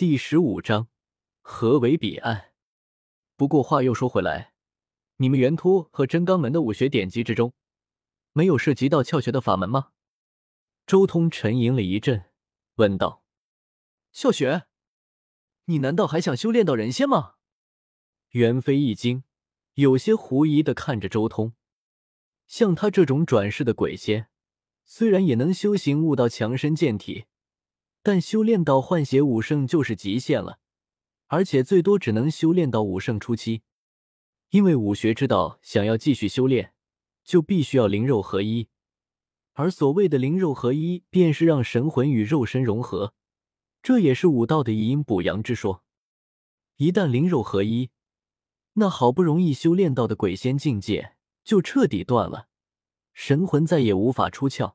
第十五章，何为彼岸？不过话又说回来，你们元突和真罡门的武学典籍之中，没有涉及到窍穴的法门吗？周通沉吟了一阵，问道：“窍穴？你难道还想修炼到人仙吗？”袁飞一惊，有些狐疑的看着周通。像他这种转世的鬼仙，虽然也能修行悟道强身健体，但修炼到换血武圣就是极限了，而且最多只能修炼到武圣初期。因为武学之道，想要继续修炼，就必须要灵肉合一。而所谓的灵肉合一，便是让神魂与肉身融合，这也是武道的以阴补阳之说。一旦灵肉合一，那好不容易修炼到的鬼仙境界。就彻底断了，神魂再也无法出窍，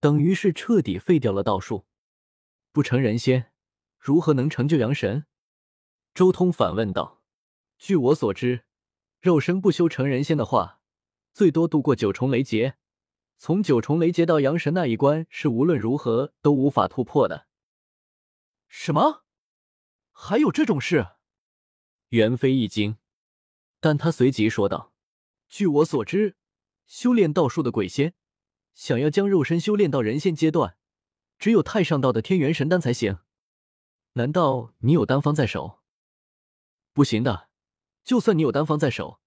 等于是彻底废掉了道术。不成人仙，如何能成就阳神？周通反问道。据我所知，肉身不修成人仙的话，最多度过九重雷劫。从九重雷劫到阳神那一关，是无论如何都无法突破的。什么？还有这种事？袁飞一惊，但他随即说道。据我所知，修炼道术的鬼仙，想要将肉身修炼到人仙阶段，只有太上道的天元神丹才行。难道你有丹方在手？不行的，就算你有丹方在手，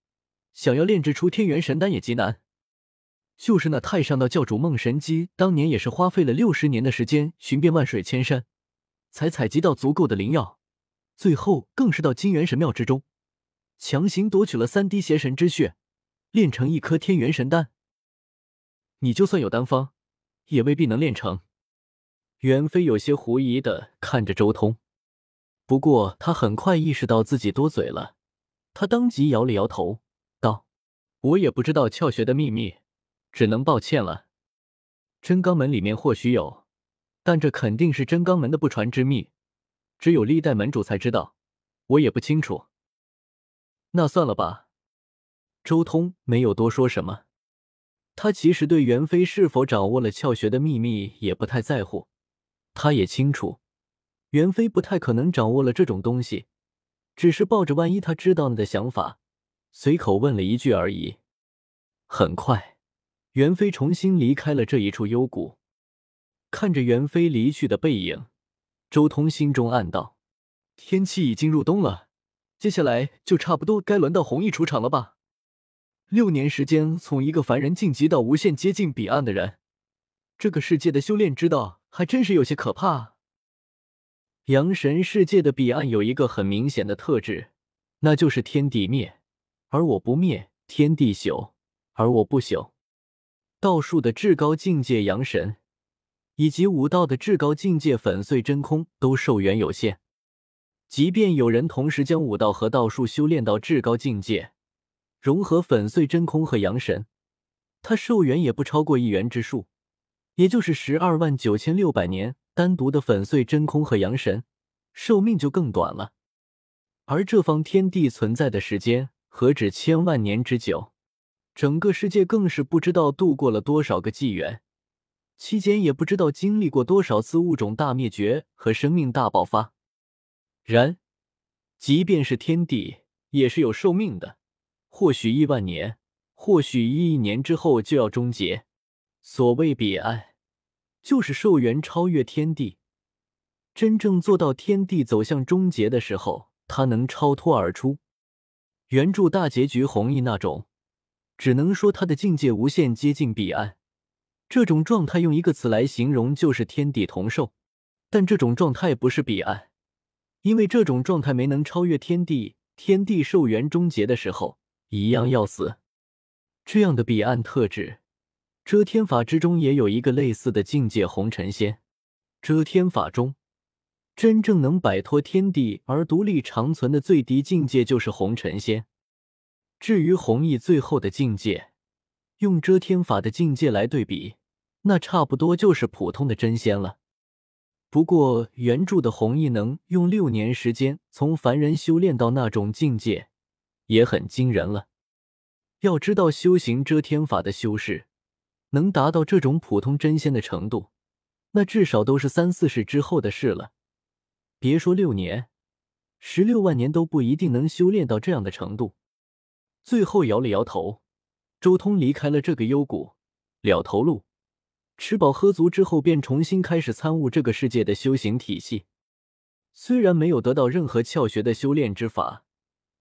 想要炼制出天元神丹也极难。就是那太上道教主孟神机，当年也是花费了六十年的时间，寻遍万水千山，才采集到足够的灵药，最后更是到金元神庙之中，强行夺取了三滴邪神之血。炼成一颗天元神丹，你就算有丹方，也未必能炼成。袁飞有些狐疑的看着周通，不过他很快意识到自己多嘴了，他当即摇了摇头，道：“我也不知道窍穴的秘密，只能抱歉了。真罡门里面或许有，但这肯定是真罡门的不传之秘，只有历代门主才知道，我也不清楚。那算了吧。”周通没有多说什么，他其实对袁飞是否掌握了窍穴的秘密也不太在乎。他也清楚，袁飞不太可能掌握了这种东西，只是抱着万一他知道了的想法，随口问了一句而已。很快，袁飞重新离开了这一处幽谷。看着袁飞离去的背影，周通心中暗道：天气已经入冬了，接下来就差不多该轮到弘毅出场了吧。六年时间，从一个凡人晋级到无限接近彼岸的人，这个世界的修炼之道还真是有些可怕。阳神世界的彼岸有一个很明显的特质，那就是天地灭，而我不灭；天地朽，而我不朽。道术的至高境界阳神，以及武道的至高境界粉碎真空，都寿元有限。即便有人同时将武道和道术修炼到至高境界。融合粉碎真空和阳神，他寿元也不超过一元之数，也就是十二万九千六百年。单独的粉碎真空和阳神，寿命就更短了。而这方天地存在的时间何止千万年之久，整个世界更是不知道度过了多少个纪元，期间也不知道经历过多少次物种大灭绝和生命大爆发。然，即便是天地，也是有寿命的。或许亿万年，或许一亿年之后就要终结。所谓彼岸，就是寿元超越天地，真正做到天地走向终结的时候，他能超脱而出。原著大结局弘毅那种，只能说他的境界无限接近彼岸。这种状态用一个词来形容，就是天地同寿。但这种状态不是彼岸，因为这种状态没能超越天地，天地寿元终结的时候。一样要死，这样的彼岸特质，遮天法之中也有一个类似的境界——红尘仙。遮天法中，真正能摆脱天地而独立长存的最低境界就是红尘仙。至于弘毅最后的境界，用遮天法的境界来对比，那差不多就是普通的真仙了。不过原著的弘毅能用六年时间从凡人修炼到那种境界。也很惊人了。要知道，修行遮天法的修士能达到这种普通真仙的程度，那至少都是三四世之后的事了。别说六年，十六万年都不一定能修炼到这样的程度。最后摇了摇头，周通离开了这个幽谷，了头路，吃饱喝足之后，便重新开始参悟这个世界的修行体系。虽然没有得到任何窍穴的修炼之法，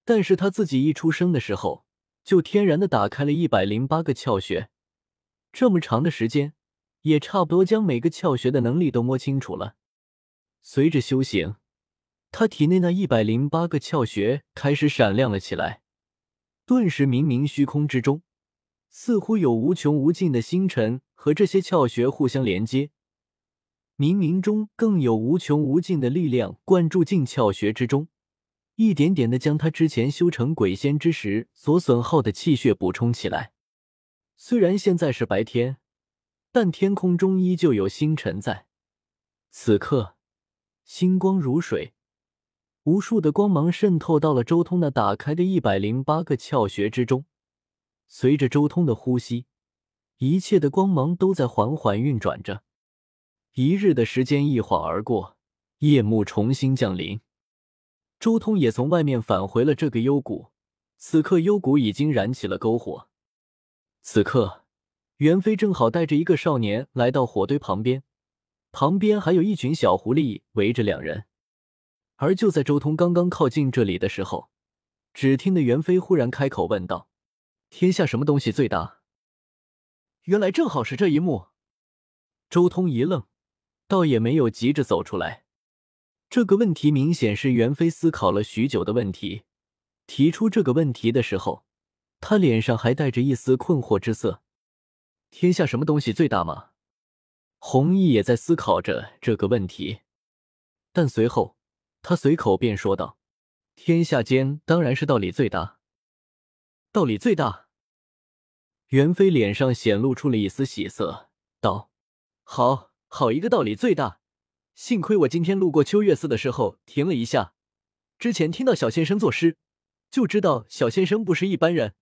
但是他自己一出生的时候就天然的打开了一百零八个窍穴，这么长的时间，也差不多将每个窍穴的能力都摸清楚了。随着修行，他体内那一百零八个窍穴开始闪亮了起来。顿时，冥冥虚空之中，似乎有无穷无尽的星辰和这些窍穴互相连接。冥冥中更有无穷无尽的力量灌注进窍穴之中，一点点的将他之前修成鬼仙之时所损耗的气血补充起来。虽然现在是白天，但天空中依旧有星辰在。此刻，星光如水。无数的光芒渗透到了周通那打开的一百零八个窍穴之中，随着周通的呼吸，一切的光芒都在缓缓运转着。一日的时间一晃而过，夜幕重新降临，周通也从外面返回了这个幽谷。此刻幽谷已经燃起了篝火。此刻，袁飞正好带着一个少年来到火堆旁边，旁边还有一群小狐狸围着两人。而就在周通刚刚靠近这里的时候，只听得袁飞忽然开口问道：“天下什么东西最大？”原来正好是这一幕。周通一愣，倒也没有急着走出来。这个问题明显是袁飞思考了许久的问题。提出这个问题的时候，他脸上还带着一丝困惑之色。天下什么东西最大吗？弘毅也在思考着这个问题，但随后。他随口便说道：“天下间当然是道理最大，道理最大。”袁飞脸上显露出了一丝喜色，道：“好好一个道理最大！幸亏我今天路过秋月寺的时候停了一下，之前听到小先生作诗，就知道小先生不是一般人。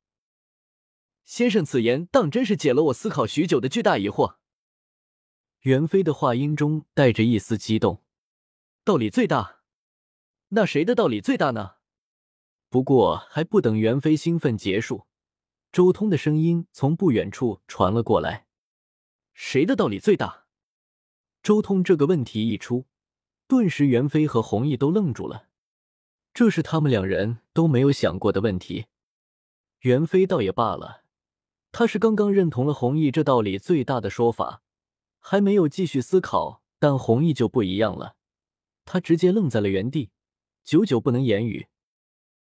先生此言当真是解了我思考许久的巨大疑惑。”袁飞的话音中带着一丝激动：“道理最大。”那谁的道理最大呢？不过还不等袁飞兴奋结束，周通的声音从不远处传了过来：“谁的道理最大？”周通这个问题一出，顿时袁飞和弘毅都愣住了，这是他们两人都没有想过的问题。袁飞倒也罢了，他是刚刚认同了弘毅这道理最大的说法，还没有继续思考。但弘毅就不一样了，他直接愣在了原地。久久不能言语。